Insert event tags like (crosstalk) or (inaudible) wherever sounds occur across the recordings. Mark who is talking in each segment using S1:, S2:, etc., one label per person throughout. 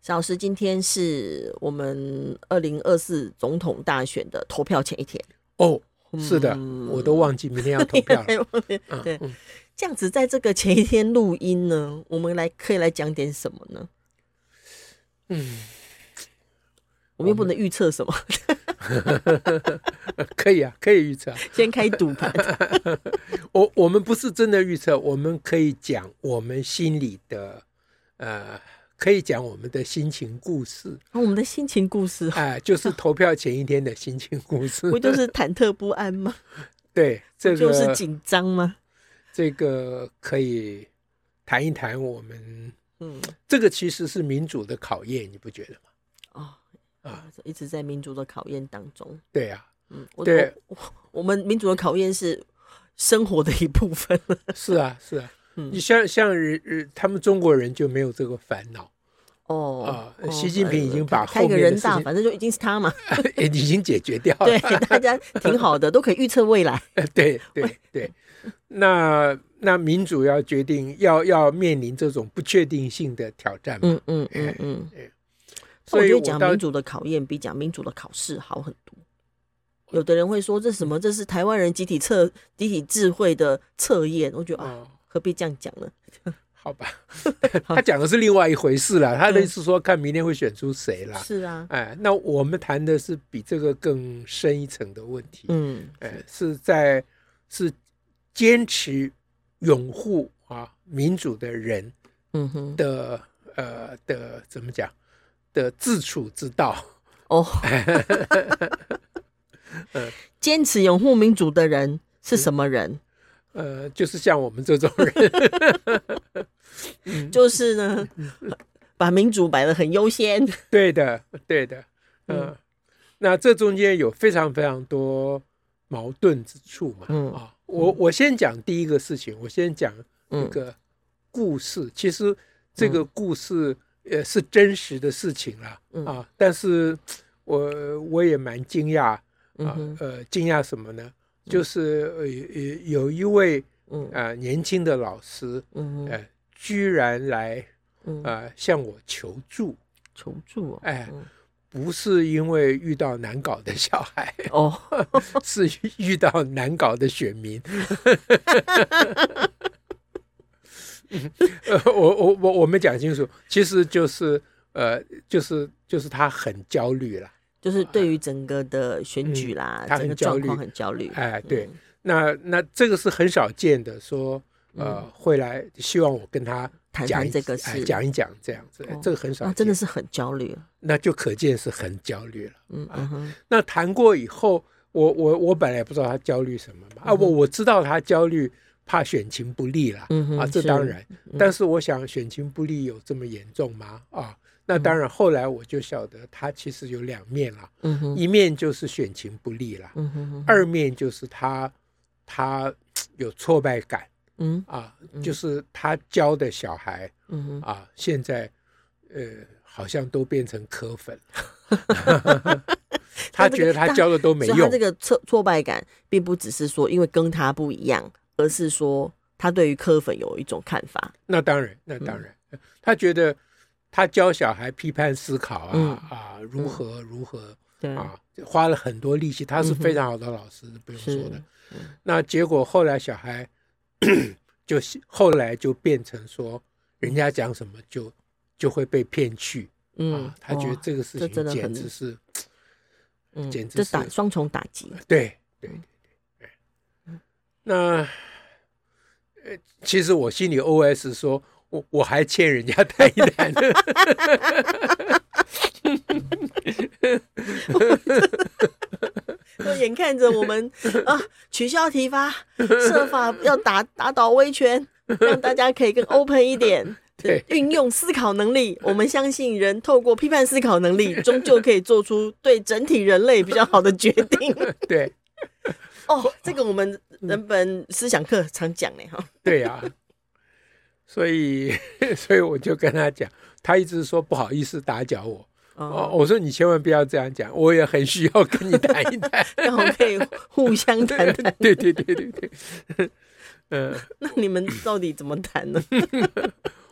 S1: 萧老师，今天是我们二零二四总统大选的投票前一天
S2: 哦。是的，嗯、我都忘记明天要投票了。(laughs)
S1: 对，嗯、这样子，在这个前一天录音呢，我们来可以来讲点什么呢？嗯，我们又不能预测什么。(laughs)
S2: 可以啊，可以预测。(laughs)
S1: 先开赌盘。
S2: 我我们不是真的预测，我们可以讲我们心里的呃。可以讲我们的心情故事，
S1: 我们的心情故事，
S2: 哎，就是投票前一天的心情故事，(laughs)
S1: 不就是忐忑不安吗？(laughs)
S2: 对，这个
S1: 就是紧张吗？
S2: 这个可以谈一谈我们，嗯，这个其实是民主的考验，你不觉得吗？
S1: 哦，啊，一直在民主的考验当中。
S2: 对呀，
S1: 嗯，对，我们民主的考验是生活的一部分。(laughs)
S2: 是啊，是啊。你像像人他们中国人就没有这个烦恼
S1: 哦
S2: 啊，习近平已经把后
S1: 面的人大，反正就已经是他嘛，(laughs)
S2: 已经解决掉了。
S1: 对，大家挺好的，都可以预测未来。(laughs)
S2: 对对对，那那民主要决定要要面临这种不确定性的挑战嘛？
S1: 嗯嗯嗯嗯。所以我觉得讲民主的考验比讲民主的考试好很多。有的人会说这什么？这是台湾人集体测集体智慧的测验。我觉得啊。何必这样讲呢？(laughs)
S2: 好吧，(laughs) 他讲的是另外一回事了。他的意思说，看明天会选出谁啦。
S1: 是啊，
S2: 哎，那我们谈的是比这个更深一层的问题。
S1: 嗯，
S2: 哎，是在是坚持拥护啊民主的人，嗯哼的呃的怎么讲的自处之道
S1: 哦。(laughs) 坚持拥护民主的人是什么人？
S2: 呃，就是像我们这种人，
S1: 嗯、(laughs) 就是呢，把民主摆得很优先。
S2: 对的，对的，呃、嗯，那这中间有非常非常多矛盾之处嘛。嗯啊，我我先讲第一个事情，我先讲一个故事。嗯、其实这个故事呃是真实的事情啦。嗯、啊，但是我我也蛮惊讶啊，呃，惊讶什么呢？就是呃有有一位嗯啊年轻的老师，呃居然来啊向我求助，
S1: 求助
S2: 哎，不是因为遇到难搞的小孩
S1: 哦，(laughs)
S2: 是遇到难搞的选民。(laughs) 呃我我我我们讲清楚，其实就是呃就是就是他很焦虑了。
S1: 就是对于整个的选举啦，嗯、整个状况很焦虑。
S2: 哎，对，嗯、那那这个是很少见的，说呃、嗯、会来希望我跟他
S1: 谈谈这个事，
S2: 哎、讲一讲这样子，哦、这个很少见，
S1: 真的是很焦虑。
S2: 那就可见是很焦虑了。嗯嗯哼、
S1: 啊。
S2: 那谈过以后，我我我本来也不知道他焦虑什么嘛。啊，我我知道他焦虑，怕选情不利了。嗯。啊，这当然。是但是我想，选情不利有这么严重吗？啊？那当然，后来我就晓得他其实有两面了，嗯、哼。一面就是选情不利了，嗯、哼哼二面就是他他有挫败感，嗯。啊，就是他教的小孩，嗯、哼。啊，现在呃好像都变成科粉，(laughs) 他觉得他教的都没用。他
S1: 这个挫挫败感，并不只是说因为跟他不一样，而是说他对于科粉有一种看法。
S2: 那当然，那当然，嗯、他觉得。他教小孩批判思考啊、嗯、啊，如何如何、嗯、啊，花了很多力气。他是非常好的老师，嗯、不用说的。嗯、那结果后来小孩 (coughs) 就后来就变成说，人家讲什么就就会被骗去。嗯、啊，他觉得这个事情简直是，
S1: 嗯、
S2: 简直是
S1: 打双重打击。
S2: 对对对对。那呃，其实我心里 OS 说。我我还欠人家太一谈呢，
S1: 我眼看着我们啊取消提发，设法要打打倒威权，让大家可以更 open 一点。(laughs)
S2: 对，
S1: 运用思考能力，我们相信人透过批判思考能力，终究可以做出对整体人类比较好的决定。(laughs)
S2: 对，
S1: 哦，这个我们人本思想课常讲呢，哈。
S2: 对呀，所以，(laughs) 所以我就跟他讲，他一直说不好意思打搅我。哦，我说你千万不要这样讲，我也很需要跟你谈一谈，(laughs)
S1: 然后可以互相谈谈。
S2: 对对对对对，
S1: 嗯，(laughs) 那你们到底怎么谈呢？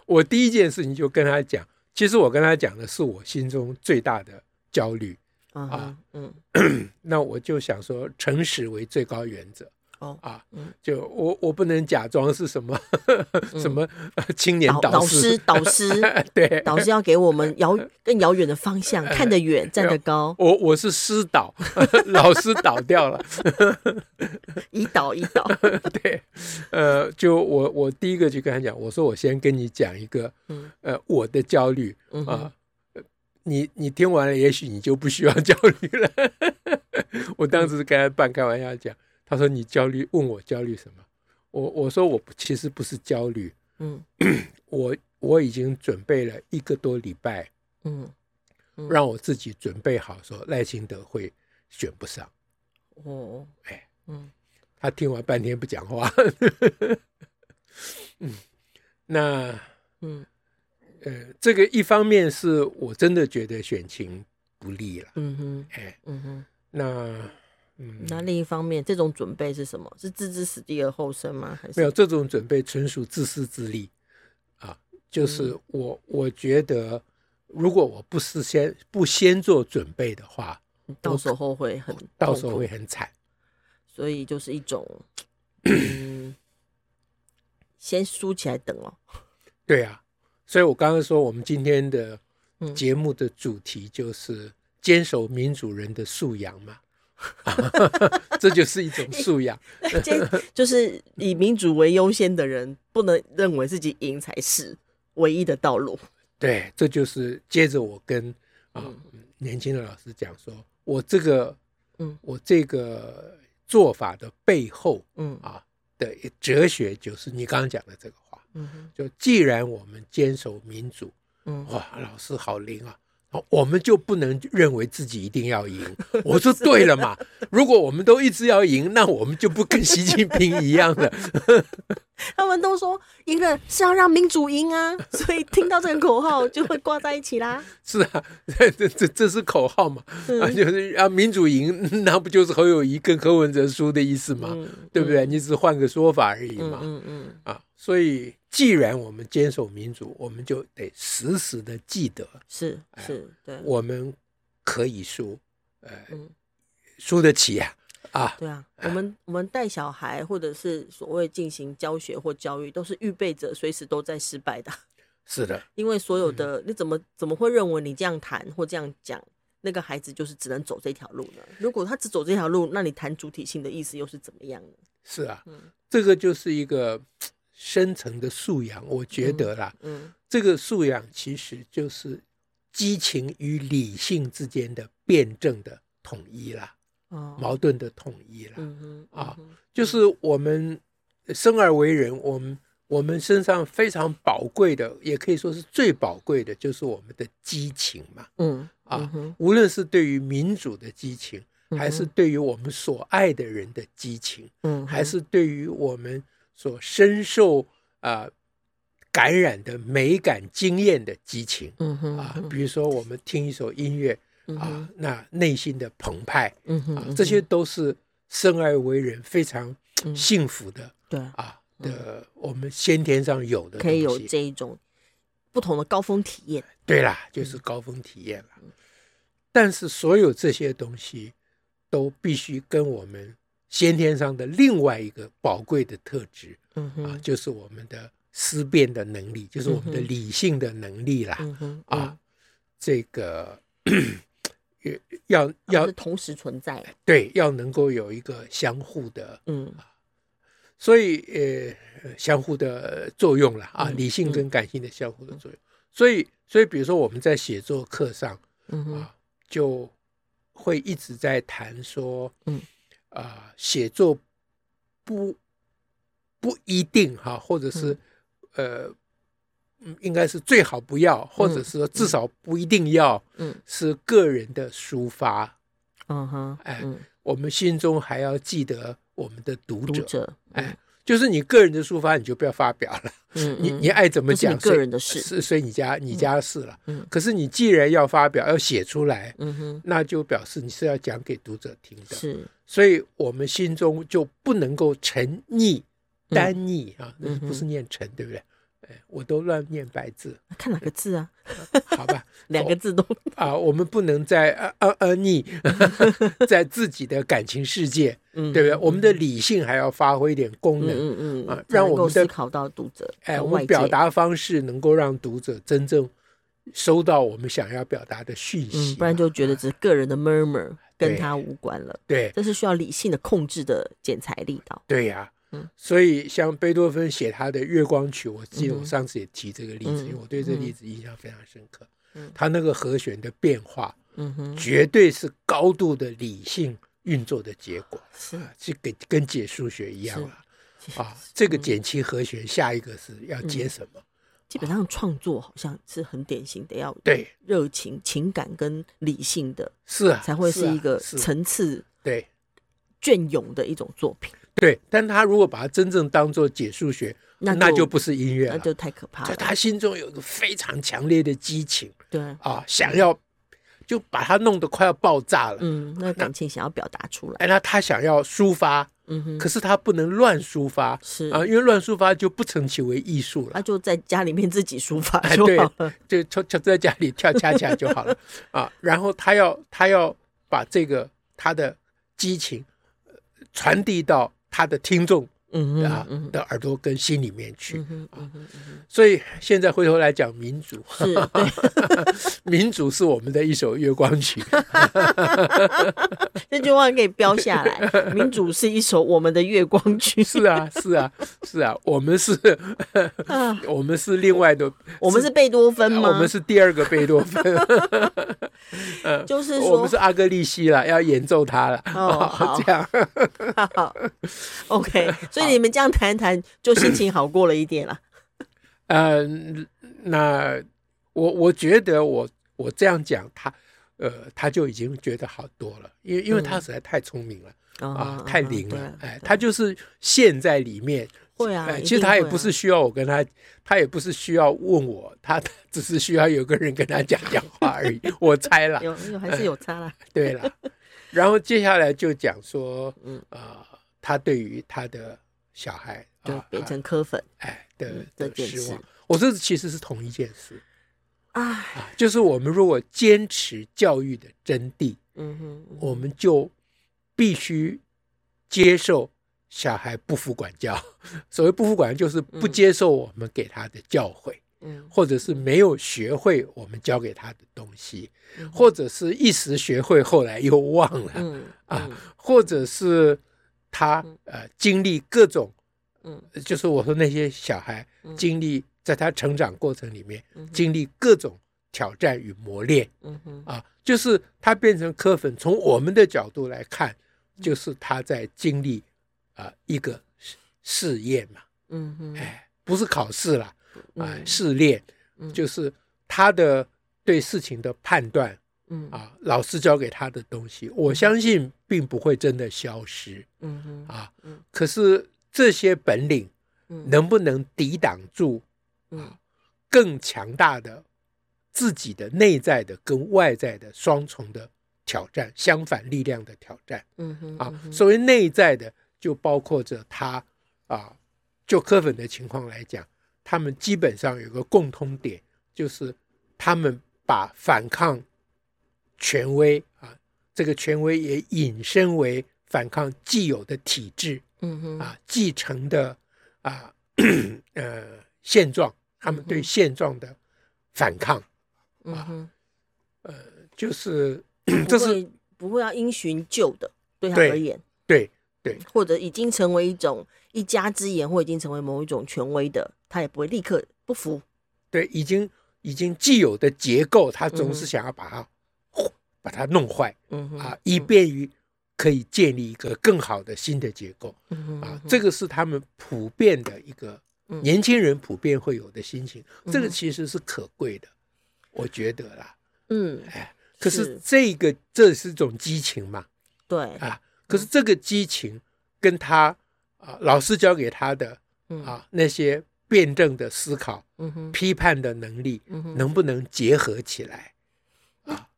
S2: 我第一件事情就跟他讲，其实我跟他讲的是我心中最大的焦虑啊，嗯，(clears throat) 那我就想说，诚实为最高原则。哦啊，嗯，就我我不能假装是什么 (laughs) 什么青年导师
S1: 导师，(laughs) 对，导师要给我们遥 (laughs) 更遥远的方向，看得远，站得高。
S2: 我我是师导，老师倒掉了，
S1: 一倒一倒。
S2: 对，呃，就我我第一个就跟他讲，我说我先跟你讲一个，呃，我的焦虑啊，你你听完了，也许你就不需要焦虑了。我当时跟他半开玩笑讲。他说：“你焦虑？问我焦虑什么？我我说我其实不是焦虑，嗯，(clears throat) 我我已经准备了一个多礼拜，嗯，让我自己准备好说赖清德会选不上，哦，哎，嗯，他听完半天不讲话，嗯，那，嗯，呃，这个一方面是我真的觉得选情不利了，嗯哼，哎，嗯哼，那。”
S1: 嗯，那另一方面，这种准备是什么？是置之死地而后生吗？还是
S2: 没有这种准备，纯属自私自利啊！就是我，嗯、我觉得，如果我不事先不先做准备的话，
S1: 到时候会很，
S2: 到时候会很惨。
S1: 所以就是一种，(clears throat) 嗯，先输起来等哦。
S2: 对啊，所以我刚刚说，我们今天的节目的主题就是坚守民主人的素养嘛。(laughs) 这就是一种素养，
S1: 就是以民主为优先的人，不能认为自己赢才是唯一的道路。
S2: 对，这就是接着我跟啊、嗯、年轻的老师讲说，我这个，嗯，我这个做法的背后，嗯。啊的哲学就是你刚刚讲的这个话，嗯，就既然我们坚守民主，嗯，哇，老师好灵啊。我们就不能认为自己一定要赢。(laughs) 我说对了嘛，如果我们都一直要赢，那我们就不跟习近平一样了。(laughs)
S1: 他们都说赢了是要让民主赢啊，所以听到这个口号就会挂在一起啦。(laughs)
S2: 是啊，这这这是口号嘛？啊，就是让民主赢，那不就是侯友谊跟柯文哲输的意思嘛？嗯、对不对？你只是换个说法而已嘛。嗯嗯，嗯啊，所以。既然我们坚守民主，我们就得时时的记得，
S1: 是是，对，
S2: 我们可以输，呃，输得起呀，啊，
S1: 对啊，我们我们带小孩或者是所谓进行教学或教育，都是预备着随时都在失败的，
S2: 是的，
S1: 因为所有的你怎么怎么会认为你这样谈或这样讲，那个孩子就是只能走这条路呢？如果他只走这条路，那你谈主体性的意思又是怎么样呢？
S2: 是啊，这个就是一个。深层的素养，我觉得啦，嗯，嗯，这个素养其实就是激情与理性之间的辩证的统一啦，哦，矛盾的统一啦，嗯哼，啊，就是我们生而为人，我们我们身上非常宝贵的，也可以说是最宝贵的，就是我们的激情嘛，嗯，啊，无论是对于民主的激情，还是对于我们所爱的人的激情，嗯，还是对于我们。所深受啊、呃、感染的美感经验的激情，嗯哼，啊，比如说我们听一首音乐，嗯、啊，那内心的澎湃，嗯哼，啊，这些都是生而为人非常幸福的，对、嗯、啊的，我们先天上有的，
S1: 可以有这一种不同的高峰体验，
S2: 对啦，就是高峰体验了。嗯、但是所有这些东西都必须跟我们。先天上的另外一个宝贵的特质，啊，就是我们的思辨的能力，就是我们的理性的能力啦，啊，这个要要
S1: 同时存在，
S2: 对，要能够有一个相互的，嗯，所以呃，相互的作用了啊，理性跟感性的相互的作用，所以所以比如说我们在写作课上，嗯啊，就会一直在谈说，嗯。啊、呃，写作不不一定哈，或者是呃嗯，应该是最好不要，或者是说至少不一定要，嗯，是个人的抒发，嗯哼，哎，我们心中还要记得我们的读者，哎，就是你个人的抒发，你就不要发表了，嗯，你你爱怎么讲，
S1: 个人的事
S2: 是随你家你家的事了，嗯，可是你既然要发表，要写出来，嗯哼，那就表示你是要讲给读者听的，是，所以我们心中就不能够沉溺、单溺啊，那不是念沉，对不对？我都乱念白字，
S1: 看哪个字啊？(laughs)
S2: 好吧，(laughs)
S1: 两个字都
S2: 啊，我们不能在呃呃呃逆，(laughs) 在自己的感情世界，嗯，对不对？我们的理性还要发挥一点功能，嗯嗯啊，让我们的
S1: 思考到读者，
S2: 哎，我们表达方式能够让读者真正收到我们想要表达的讯息，
S1: 不然就觉得只是个人的 murmur，跟他无关了。
S2: 对，
S1: 这是需要理性的控制的剪裁力道。
S2: 对呀。嗯，所以像贝多芬写他的《月光曲》，我记得我上次也提这个例子，因为我对这个例子印象非常深刻。嗯，他那个和弦的变化，嗯哼，绝对是高度的理性运作的结果，是啊，是跟跟解数学一样了啊。这个减七和弦，下一个是要接什么？
S1: 基本上创作好像是很典型的，要对热情、情感跟理性的，
S2: 是啊，
S1: 才会是一个层次
S2: 对
S1: 隽永的一种作品。
S2: 对，但他如果把它真正当做解数学，那就，那就不是音乐了，
S1: 那就太可怕了。
S2: 他心中有一个非常强烈的激情，对啊，想要就把它弄得快要爆炸了。
S1: 嗯，那感情想要表达出来，
S2: 哎，那他想要抒发，嗯哼，可是他不能乱抒发，是。啊，因为乱抒发就不成其为艺术了。
S1: 他就在家里面自己抒发就好了，
S2: 对，(laughs) 就就在家里跳恰恰就好了。(laughs) 啊。然后他要他要把这个他的激情传递到。他的听众，嗯啊的耳朵跟心里面去，所以现在回头来讲民主，(laughs) 民主是我们的一首月光曲，
S1: 这句话可以标下来。民主是一首我们的月光曲，
S2: 是啊，是啊，是啊，我们是，我们是另外的，
S1: 我们是贝多芬吗？
S2: 我们是第二个贝多芬，(laughs)
S1: 就是说
S2: 我们是阿格利西了，要演奏它了，哦，(laughs) 这样，
S1: 好。(laughs) OK，所以你们这样谈谈，就心情好过了一点了。
S2: 嗯、呃，那我我觉得我我这样讲他，呃，他就已经觉得好多了，因为因为他实在太聪明了、嗯、啊，太灵了，嗯、哎，他就是陷在里面。
S1: 会啊，
S2: 其实他也不是需要我跟他，他也不是需要问我，他只是需要有个人跟他讲讲话而已。我猜了，
S1: 有有还是有差了、呃。
S2: 对了，(laughs) 然后接下来就讲说，嗯啊。呃他对于他的小孩
S1: 就变成柯粉
S2: 哎的的失望，我这其实是同一件事啊，就是我们如果坚持教育的真谛，嗯哼，我们就必须接受小孩不服管教。(laughs) 所谓不服管教，就是不接受我们给他的教诲，嗯，或者是没有学会我们教给他的东西，或者是一时学会后来又忘了，嗯啊，或者是。他呃经历各种，嗯，就是我说那些小孩经历在他成长过程里面经历各种挑战与磨练，嗯哼。啊，就是他变成柯粉，从我们的角度来看，就是他在经历啊一个试验嘛，嗯哼，哎，不是考试啦，啊，试炼，就是他的对事情的判断。嗯。啊，老师教给他的东西，我相信并不会真的消失。嗯哼。啊，可是这些本领，能不能抵挡住啊更强大的自己的内在的跟外在的双重的挑战，相反力量的挑战？嗯哼啊，所谓内在的，就包括着他啊，就科粉的情况来讲，他们基本上有个共通点，就是他们把反抗。权威啊，这个权威也引申为反抗既有的体制，嗯哼，啊，继承的啊，(clears throat) 呃，现状，他们对现状的反抗，嗯哼，呃，就是这是
S1: 不会要因循旧的，对他而言，
S2: 对对，对
S1: 或者已经成为一种一家之言，或已经成为某一种权威的，他也不会立刻不服，
S2: 对，已经已经既有的结构，他总是想要把它。把它弄坏，嗯啊，以便于可以建立一个更好的新的结构，嗯啊，这个是他们普遍的一个年轻人普遍会有的心情，这个其实是可贵的，我觉得啦。
S1: 嗯，
S2: 哎，可是这个这是一种激情嘛？
S1: 对
S2: 啊，可是这个激情跟他啊老师教给他的啊那些辩证的思考、批判的能力，能不能结合起来啊？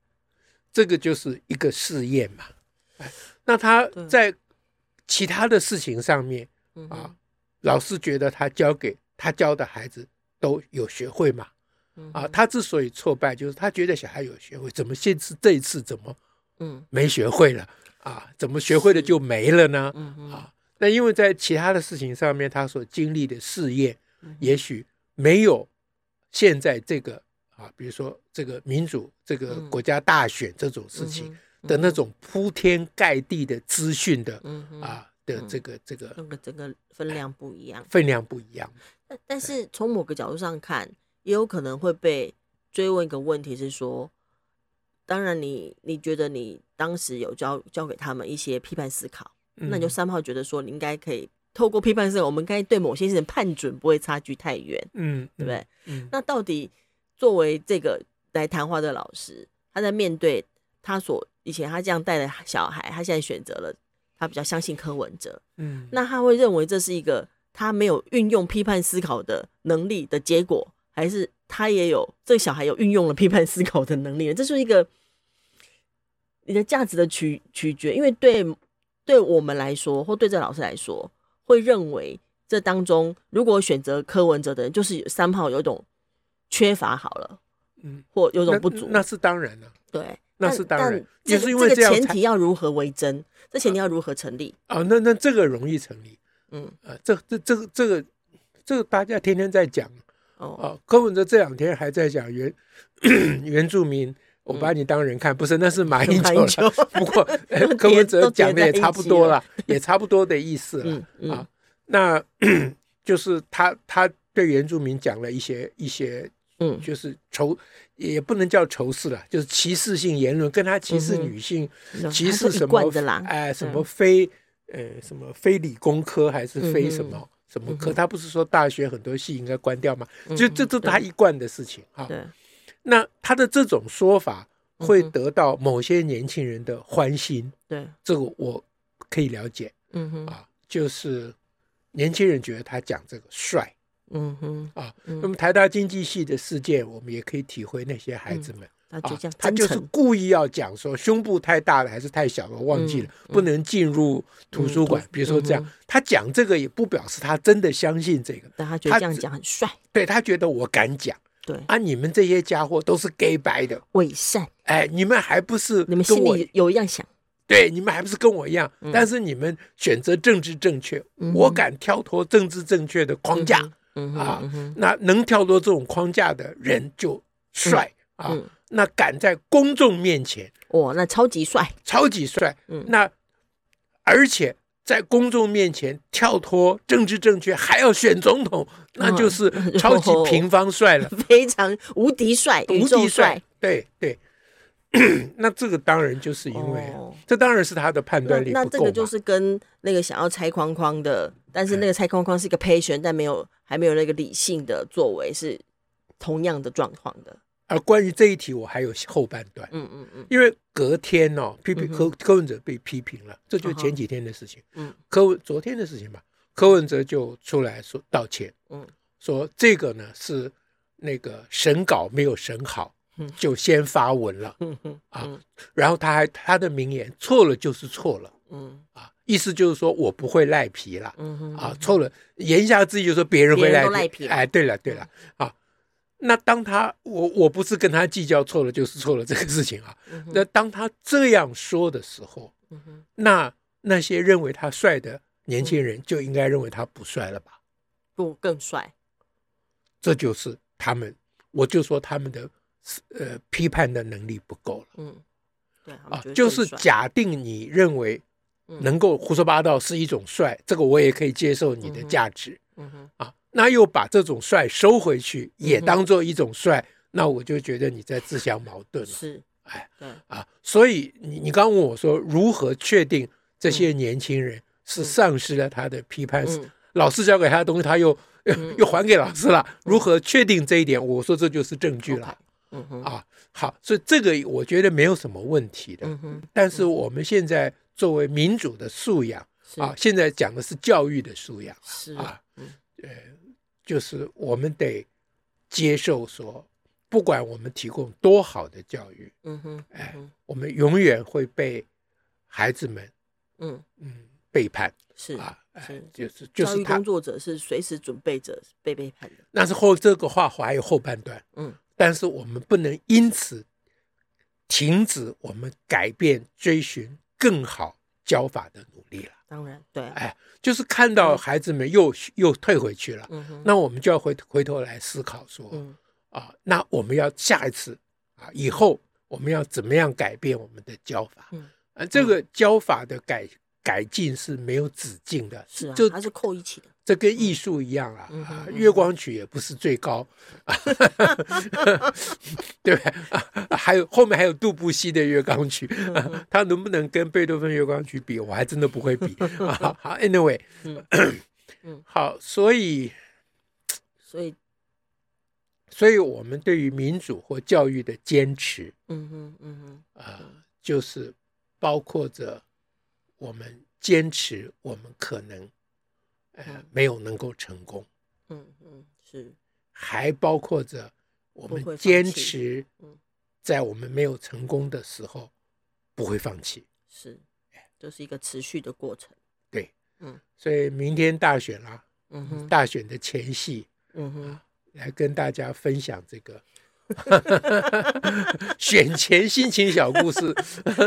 S2: 这个就是一个试验嘛。哎，那他在其他的事情上面啊。老师觉得他教给他教的孩子都有学会嘛？啊，他之所以挫败，就是他觉得小孩有学会，怎么现次这一次怎么嗯没学会了啊？怎么学会了就没了呢？啊，那因为在其他的事情上面，他所经历的试验，也许没有现在这个啊，比如说这个民主这个国家大选这种事情的那种铺天盖地的资讯的啊。的这个这个
S1: 那个这个分量不一样，
S2: 分量不一样。
S1: 但但是从某个角度上看，也有可能会被追问一个问题是说，当然你你觉得你当时有教教给他们一些批判思考，那你就三炮觉得说你应该可以透过批判思考，我们该对某些事情判准不会差距太远，嗯，对不对？嗯，那到底作为这个来谈话的老师，他在面对他所以前他这样带的小孩，他现在选择了。他比较相信柯文哲，嗯，那他会认为这是一个他没有运用批判思考的能力的结果，还是他也有这个小孩有运用了批判思考的能力？这是一个你的价值的取取决，因为对对我们来说，或对这老师来说，会认为这当中如果选择柯文哲的人，就是三炮有一种缺乏好了，嗯，或有种不足，
S2: 那，那是当然了，
S1: 对。
S2: 那是当然，
S1: 也是因为这个前提要如何为真，这前提要如何成立
S2: 啊？那那这个容易成立，嗯啊，这这这个这个这个大家天天在讲哦。柯文哲这两天还在讲原原住民，我把你当人看，不是？那是马英九。不过 (laughs) 柯文哲讲的也差不多了，也差不多的意思了啊。那 (clears throat) 就是他他对原住民讲了一些一些。嗯，就是仇，也不能叫仇视了，就是歧视性言论，跟他歧视女性，歧视什么？哎，什么非呃什么非理工科还是非什么什么科？他不是说大学很多系应该关掉吗？就这都他一贯的事情哈。那他的这种说法会得到某些年轻人的欢心，对，这个我可以了解。嗯哼，啊，就是年轻人觉得他讲这个帅。嗯哼。啊，那么台大经济系的事件，我们也可以体会那些孩子们。啊，他就是故意要讲说胸部太大了还是太小了，忘记了，不能进入图书馆。比如说这样，他讲这个也不表示他真的相信这个，
S1: 但他觉得这样讲很帅。
S2: 对，他觉得我敢讲，对。啊，你们这些家伙都是 gay 白的。
S1: 伪善，
S2: 哎，你们还不是
S1: 你们心里有一样想。
S2: 对，你们还不是跟我一样，但是你们选择政治正确，我敢跳脱政治正确的框架。嗯啊，那能跳脱这种框架的人就帅啊！那敢在公众面前，
S1: 哇，那超级帅，
S2: 超级帅。嗯，那而且在公众面前跳脱政治正确，还要选总统，那就是 (laughs) 超级平方帅了，(laughs)
S1: 非常无敌帅，无敌帅。
S2: 对对，(clears throat) 那这个当然就是因为，这当然是他的判断力。
S1: 那这个就是跟那个想要拆框框的，但是那个拆框框是一个 patient，但没有。还没有那个理性的作为是同样的状况的。
S2: 而关于这一题，我还有后半段。嗯嗯嗯，因为隔天哦，批评柯柯文哲被批评了，这就前几天的事情。嗯，柯文昨天的事情吧，柯文哲就出来说道歉。嗯，说这个呢是那个审稿没有审好，就先发文了。啊，然后他还他的名言，错了就是错了。嗯啊。意思就是说我不会赖皮了，嗯哼，啊，错了，言下之意就是说别人会赖皮，赖皮哎，对了对了，啊，那当他我我不是跟他计较错了就是错了这个事情啊，那当他这样说的时候，那那些认为他帅的年轻人就应该认为他不帅了吧？
S1: 不，更帅，
S2: 这就是他们，我就说他们的呃批判的能力不够了，嗯，对啊，就是假定你认为。能够胡说八道是一种帅，这个我也可以接受你的价值。嗯哼，啊，那又把这种帅收回去，也当做一种帅，那我就觉得你在自相矛盾了。是，哎，对啊，所以你你刚问我说，如何确定这些年轻人是丧失了他的批判？老师教给他的东西，他又 (laughs) 又还给老师了。如何确定这一点？我说这就是证据了。嗯哼，啊，好，所以这个我觉得没有什么问题的。嗯哼，但是我们现在作为民主的素养啊，现在讲的是教育的素养。是啊，呃，就是我们得接受说，不管我们提供多好的教育，嗯哼，哎，我们永远会被孩子们，嗯嗯背叛。是啊，是就是就是
S1: 工作者是随时准备着被背叛的。
S2: 那是后这个话还有后半段，嗯。但是我们不能因此停止我们改变、追寻更好教法的努力了。
S1: 当然，对，
S2: 哎，就是看到孩子们又又退回去了，嗯，那我们就要回回头来思考说，嗯，啊，那我们要下一次啊，以后我们要怎么样改变我们的教法？嗯，啊，这个教法的改改进是没有止境的，
S1: 是啊，就它是扣一起的。
S2: 这跟艺术一样啊，嗯嗯嗯、月光曲也不是最高，(laughs) 对不对？还有后面还有杜布西的月光曲，(laughs) 他能不能跟贝多芬月光曲比？我还真的不会比。(laughs) 好，好，Anyway，嗯嗯、(coughs) 好，所以，
S1: 所以，
S2: 所以我们对于民主或教育的坚持，嗯哼，嗯哼，啊、呃，就是包括着我们坚持，我们可能。呃，没有能够成功，嗯嗯，是，还包括着我们坚持，在我们没有成功的时候不会放弃，
S1: 是，这是一个持续的过程，
S2: 对，嗯，所以明天大选啦，嗯哼，大选的前夕，嗯哼，来跟大家分享这个。(laughs) 选前心情小故事，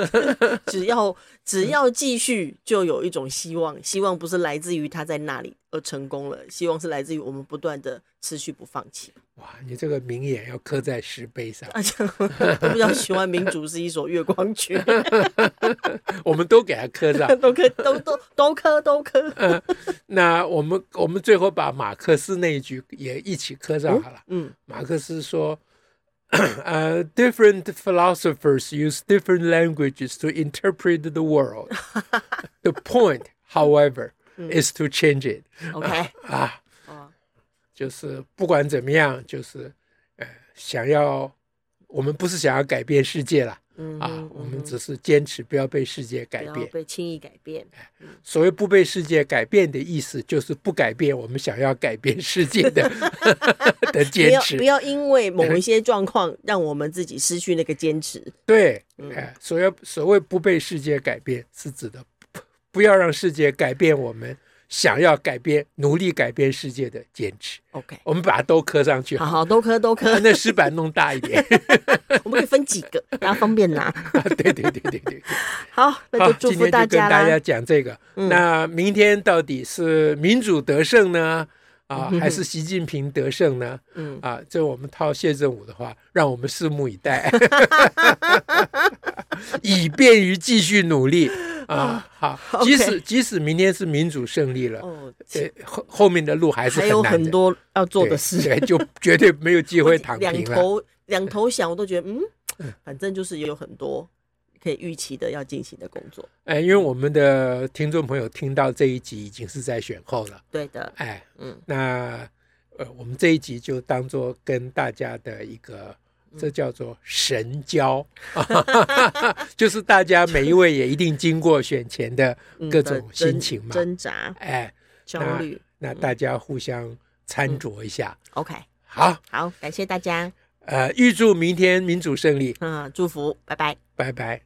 S2: (laughs)
S1: 只要只要继续，就有一种希望。希望不是来自于他在那里而成功了，希望是来自于我们不断的持续不放弃。
S2: 哇，你这个名言要刻在石碑上。(laughs)
S1: 我比较喜欢民主是一首月光曲，
S2: 我们都给他刻上，
S1: 都刻都都都刻都刻。
S2: 嗯，那我们我们最后把马克思那一句也一起刻上好了。嗯，马克思说。Uh, (clears throat) different philosophers use different languages to interpret the world. The point, however, is to change it.
S1: OK 啊，
S2: 就是不管怎么样，就是呃，想要我们不是想要改变世界啦。 (laughs) 嗯啊，我们只是坚持不要被世界改变，
S1: 被轻易改变。
S2: 所谓不被世界改变的意思，就是不改变我们想要改变世界的 (laughs) (laughs) 的坚持。
S1: 不要因为某一些状况，让我们自己失去那个坚持。
S2: 对，哎，所谓所谓不被世界改变，是指的不要让世界改变我们。想要改变、努力改变世界的坚持。OK，我们把它都刻上去。
S1: 好好，都刻都刻。(laughs)
S2: 那石板弄大一点，(laughs)
S1: 我们可以分几个，(laughs) 然后方便拿。
S2: 对对对对对。
S1: 好，那就祝福大家。
S2: 跟大家讲这个。那明天到底是民主得胜呢？啊，还是习近平得胜呢？嗯啊，这我们套谢振武的话，让我们拭目以待，以便于继续努力。啊，好，即使即使明天是民主胜利了，对，后后面的路还是
S1: 还有很多要做的事，
S2: 对，就绝对没有机会躺平了。
S1: 两头两头想，我都觉得，嗯，反正就是有很多可以预期的要进行的工作。
S2: 哎，因为我们的听众朋友听到这一集已经是在选后了，
S1: 对的，
S2: 哎，嗯，那呃，我们这一集就当做跟大家的一个。这叫做神交，(laughs) 就是大家每一位也一定经过选前的各种心情嘛，
S1: 挣扎，
S2: 哎，
S1: 焦虑，
S2: 那大家互相参酌一下。
S1: OK，
S2: 好，
S1: 好，感谢大家。
S2: 呃，预祝明天民主胜利。
S1: 嗯，祝福，拜拜，
S2: 拜拜。